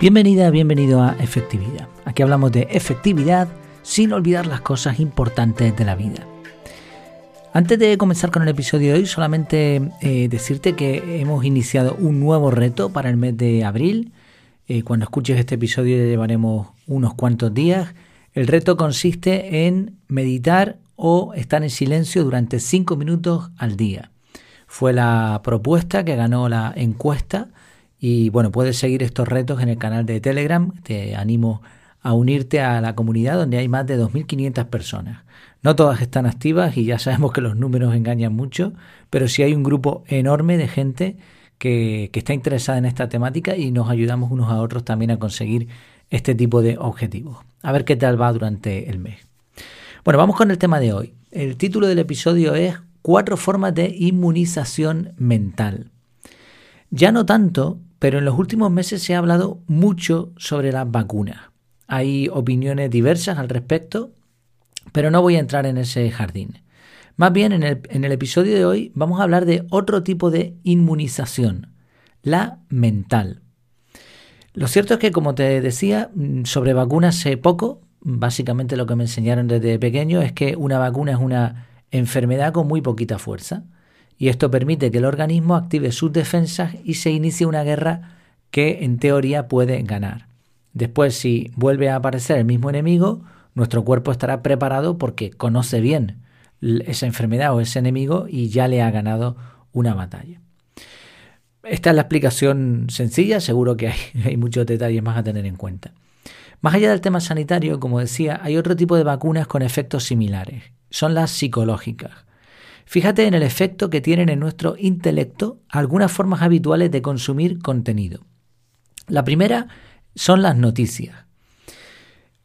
Bienvenida, bienvenido a Efectividad. Aquí hablamos de efectividad sin olvidar las cosas importantes de la vida. Antes de comenzar con el episodio de hoy, solamente eh, decirte que hemos iniciado un nuevo reto para el mes de abril. Eh, cuando escuches este episodio ya llevaremos unos cuantos días. El reto consiste en meditar o estar en silencio durante 5 minutos al día. Fue la propuesta que ganó la encuesta y bueno, puedes seguir estos retos en el canal de Telegram. Te animo a unirte a la comunidad donde hay más de 2.500 personas. No todas están activas y ya sabemos que los números engañan mucho, pero sí hay un grupo enorme de gente que, que está interesada en esta temática y nos ayudamos unos a otros también a conseguir este tipo de objetivos. A ver qué tal va durante el mes. Bueno, vamos con el tema de hoy. El título del episodio es Cuatro formas de inmunización mental. Ya no tanto pero en los últimos meses se ha hablado mucho sobre las vacunas. Hay opiniones diversas al respecto, pero no voy a entrar en ese jardín. Más bien, en el, en el episodio de hoy vamos a hablar de otro tipo de inmunización, la mental. Lo cierto es que, como te decía, mm, sobre vacunas sé poco. Básicamente lo que me enseñaron desde pequeño es que una vacuna es una enfermedad con muy poquita fuerza y esto permite que el organismo active sus defensas y se inicie una guerra que en teoría puede ganar. Después, si vuelve a aparecer el mismo enemigo, nuestro cuerpo estará preparado porque conoce bien esa enfermedad o ese enemigo y ya le ha ganado una batalla. Esta es la explicación sencilla, seguro que hay, hay, muchos detalles más a tener en cuenta. Más allá del tema sanitario, como decía, hay otro tipo de vacunas con efectos similares. Son las psicológicas. Fíjate en el efecto que tienen en nuestro intelecto algunas formas habituales de consumir contenido. La primera son las noticias.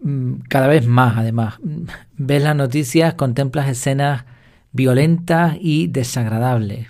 Mm, cada vez más, además. Mm, ves las noticias, contemplas escenas violentas y desagradables.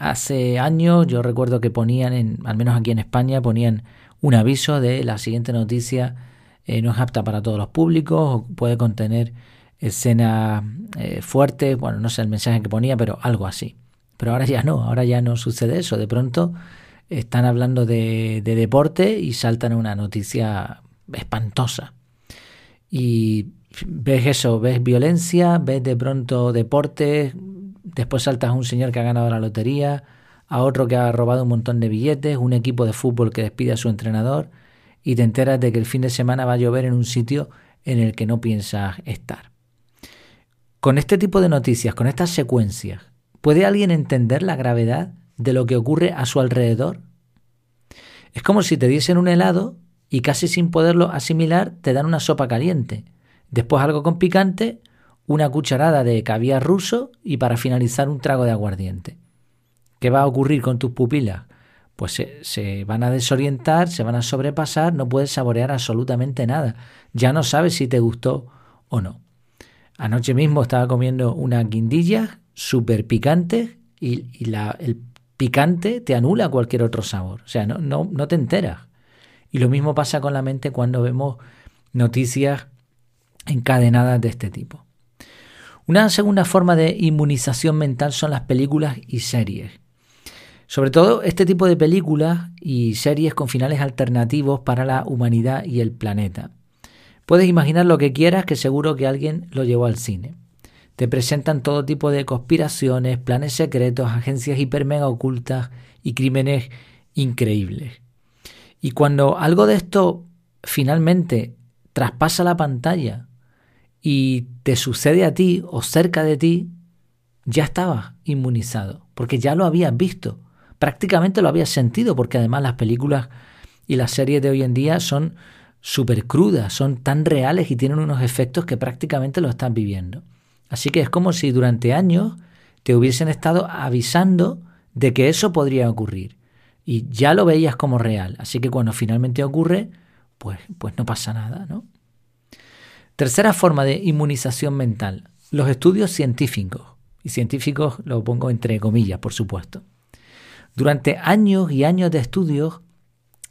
Hace años yo recuerdo que ponían, en, al menos aquí en España, ponían un aviso de la siguiente noticia eh, no es apta para todos los públicos o puede contener escena eh, fuerte, bueno, no sé el mensaje que ponía, pero algo así. Pero ahora ya no, ahora ya no sucede eso. De pronto están hablando de, de deporte y saltan una noticia espantosa. Y ves eso, ves violencia, ves de pronto deporte, después saltas a un señor que ha ganado la lotería, a otro que ha robado un montón de billetes, un equipo de fútbol que despide a su entrenador y te enteras de que el fin de semana va a llover en un sitio en el que no piensas estar. Con este tipo de noticias, con estas secuencias, ¿puede alguien entender la gravedad de lo que ocurre a su alrededor? Es como si te diesen un helado y casi sin poderlo asimilar te dan una sopa caliente, después algo con picante, una cucharada de caviar ruso y para finalizar un trago de aguardiente. ¿Qué va a ocurrir con tus pupilas? Pues se, se, van a desorientar, se van a sobrepasar, no puedes saborear absolutamente nada. Ya no sabes si te gustó o no. Anoche mismo estaba comiendo una guindilla súper picante y, la, el picante te anula cualquier otro sabor. O sea, no, no, no te enteras. Y lo mismo pasa con la mente cuando vemos noticias encadenadas de este tipo. Una segunda forma de inmunización mental son las películas y series. Sobre todo este tipo de películas y series con finales alternativos para la humanidad y el planeta. Puedes imaginar lo que quieras que seguro que alguien lo llevó al cine. Te presentan todo tipo de conspiraciones, planes secretos, agencias hiper mega ocultas y crímenes increíbles. Y cuando algo de esto finalmente traspasa la pantalla y te sucede a ti o cerca de ti, ya estabas inmunizado, porque ya lo habías visto, prácticamente lo habías sentido, porque además las películas y las series de hoy en día son súper crudas, son tan reales y tienen unos efectos que prácticamente lo están viviendo. Así que es como si durante años te hubiesen estado avisando de que eso podría ocurrir y ya lo veías como real. Así que cuando finalmente ocurre, pues, pues no pasa nada, ¿no? Tercera forma de inmunización mental, los estudios científicos. Y científicos lo pongo entre comillas, por supuesto. Durante años y años de estudios,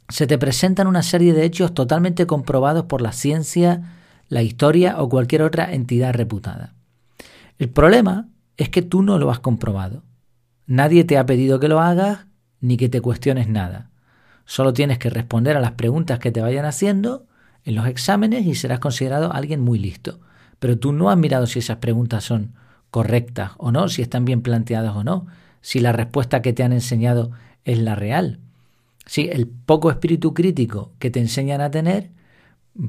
se te presentan una serie de hechos totalmente comprobados por la ciencia, la historia o cualquier otra entidad reputada. El problema es que tú no lo has comprobado. Nadie te ha pedido que lo hagas ni que te cuestiones nada. Solo tienes que responder a las preguntas que te vayan haciendo en los exámenes y serás considerado alguien muy listo. Pero tú no has mirado si esas preguntas son correctas o no, si están bien planteadas o no, si la respuesta que te han enseñado es la real. Si el poco espíritu crítico que te enseñan a tener,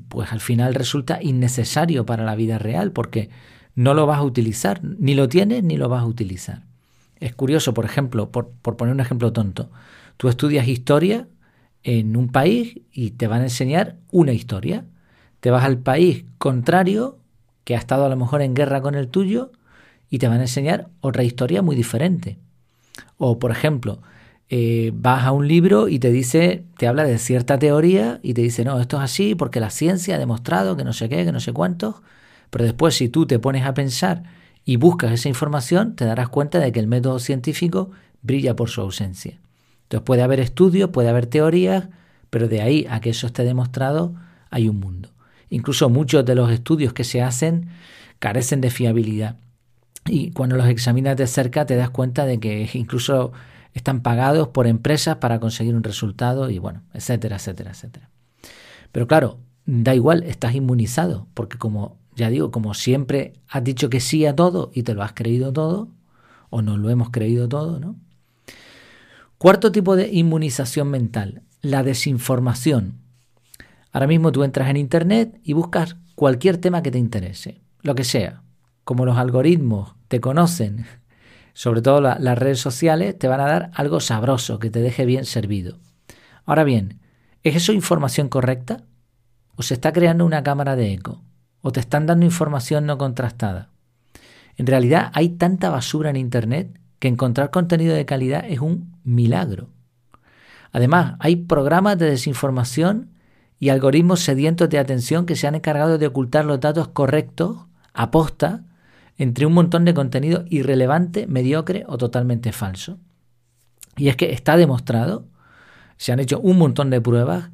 pues al final resulta innecesario para la vida real, porque no lo vas a utilizar, ni lo tienes ni lo vas a utilizar. Es curioso, por ejemplo, por, por poner un ejemplo tonto, tú estudias historia en un país y te van a enseñar una historia. Te vas al país contrario, que ha estado a lo mejor en guerra con el tuyo, y te van a enseñar otra historia muy diferente. O, por ejemplo, eh, vas a un libro y te dice, te habla de cierta teoría y te dice, no, esto es así porque la ciencia ha demostrado que no sé qué, que no sé cuántos. Pero después, si tú te pones a pensar y buscas esa información, te darás cuenta de que el método científico brilla por su ausencia. Entonces puede haber estudios, puede haber teorías, pero de ahí a que eso esté demostrado hay un mundo. Incluso muchos de los estudios que se hacen carecen de fiabilidad. Y cuando los examinas de cerca te das cuenta de que incluso están pagados por empresas para conseguir un resultado y bueno, etcétera, etcétera, etcétera. Pero claro, da igual, estás inmunizado, porque como ya digo, como siempre has dicho que sí a todo y te lo has creído todo, o no lo hemos creído todo, ¿no? Cuarto tipo de inmunización mental, la desinformación. Ahora mismo tú entras en Internet y buscas cualquier tema que te interese, lo que sea. Como los algoritmos te conocen, sobre todo las redes sociales, te van a dar algo sabroso que te deje bien servido. Ahora bien, ¿es eso información correcta? ¿O se está creando una cámara de eco? ¿O te están dando información no contrastada? En realidad hay tanta basura en Internet que encontrar contenido de calidad es un milagro. Además, hay programas de desinformación y algoritmos sedientos de atención que se han encargado de ocultar los datos correctos, aposta, entre un montón de contenido irrelevante, mediocre o totalmente falso. Y es que está demostrado, se han hecho un montón de pruebas,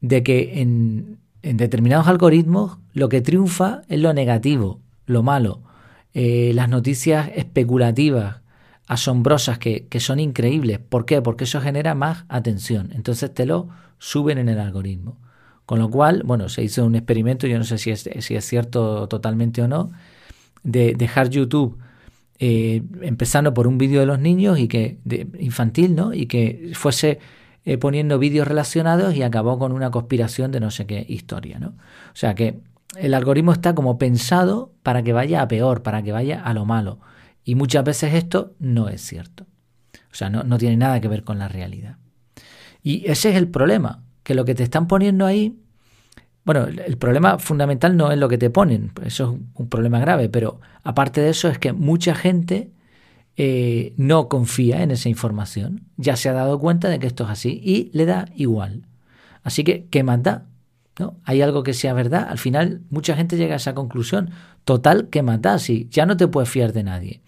de que en, determinados algoritmos lo que triunfa es lo negativo, lo malo, eh, las noticias especulativas, asombrosas, que, que, son increíbles. ¿Por qué? Porque eso genera más atención. Entonces te lo suben en el algoritmo. Con lo cual, bueno, se hizo un experimento, yo no sé si es, si es cierto totalmente o no, de dejar YouTube eh, empezando por un vídeo de los niños y que de, infantil, ¿no? Y que fuese eh, poniendo vídeos relacionados y acabó con una conspiración de no sé qué historia, ¿no? O sea que el algoritmo está como pensado para que vaya a peor, para que vaya a lo malo. Y muchas veces esto no es cierto. O sea, no, no tiene nada que ver con la realidad. Y ese es el problema, que lo que te están poniendo ahí bueno, el problema fundamental no es lo que te ponen, eso es un problema grave, pero aparte de eso es que mucha gente eh, no confía en esa información, ya se ha dado cuenta de que esto es así y le da igual. Así que, ¿qué más da? ¿No? Hay algo que sea verdad, al final mucha gente llega a esa conclusión, total, ¿qué más da? Si ya no te puedes fiar de nadie.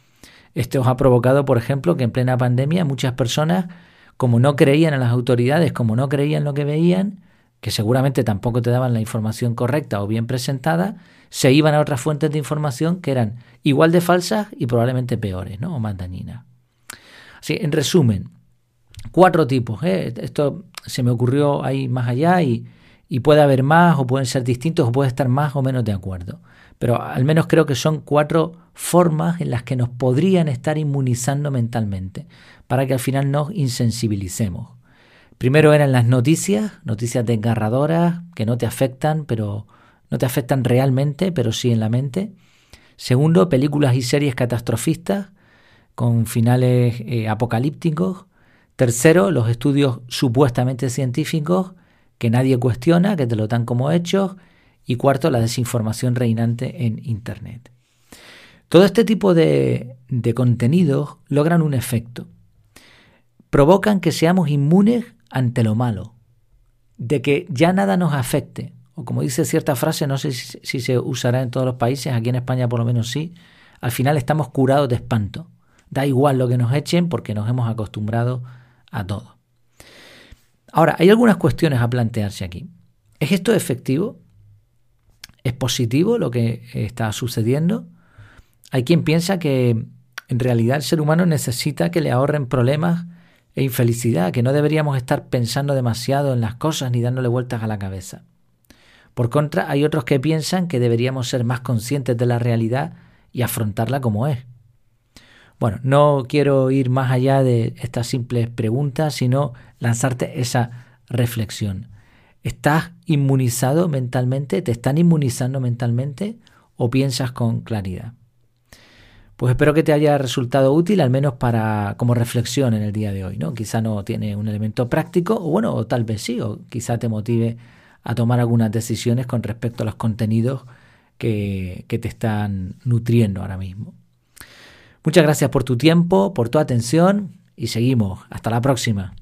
Esto os ha provocado, por ejemplo, que en plena pandemia muchas personas, como no creían en las autoridades, como no creían lo que veían, que seguramente tampoco te daban la información correcta o bien presentada, se iban a otras fuentes de información que eran igual de falsas y probablemente peores, ¿no? O más dañinas. Así, en resumen, cuatro tipos. ¿eh? Esto se me ocurrió ahí más allá y, y puede haber más o pueden ser distintos o puede estar más o menos de acuerdo. Pero al menos creo que son cuatro formas en las que nos podrían estar inmunizando mentalmente para que al final nos insensibilicemos. Primero eran las noticias, noticias desgarradoras que no te afectan, pero no te afectan realmente, pero sí en la mente. Segundo, películas y series catastrofistas con finales eh, apocalípticos. Tercero, los estudios supuestamente científicos que nadie cuestiona, que te lo dan como hechos. Y cuarto, la desinformación reinante en Internet. Todo este tipo de, de contenidos logran un efecto. Provocan que seamos inmunes ante lo malo, de que ya nada nos afecte, o como dice cierta frase, no sé si, se usará en todos los países, aquí en España por lo menos sí, al final estamos curados de espanto. Da igual lo que nos echen porque nos hemos acostumbrado a todo. Ahora, hay algunas cuestiones a plantearse aquí. ¿Es esto efectivo? ¿Es positivo lo que está sucediendo? Hay quien piensa que en realidad el ser humano necesita que le ahorren problemas e infelicidad, que no deberíamos estar pensando demasiado en las cosas ni dándole vueltas a la cabeza. Por contra, hay otros que piensan que deberíamos ser más conscientes de la realidad y afrontarla como es. Bueno, no quiero ir más allá de estas simples preguntas, sino lanzarte esa reflexión. ¿Estás inmunizado mentalmente? ¿Te están inmunizando mentalmente? ¿O piensas con claridad? Pues espero que te haya resultado útil, al menos para como reflexión en el día de hoy, ¿no? Quizá no tiene un elemento práctico, o bueno, o tal vez sí, o quizá te motive a tomar algunas decisiones con respecto a los contenidos que, que te están nutriendo ahora mismo. Muchas gracias por tu tiempo, por tu atención y seguimos. Hasta la próxima.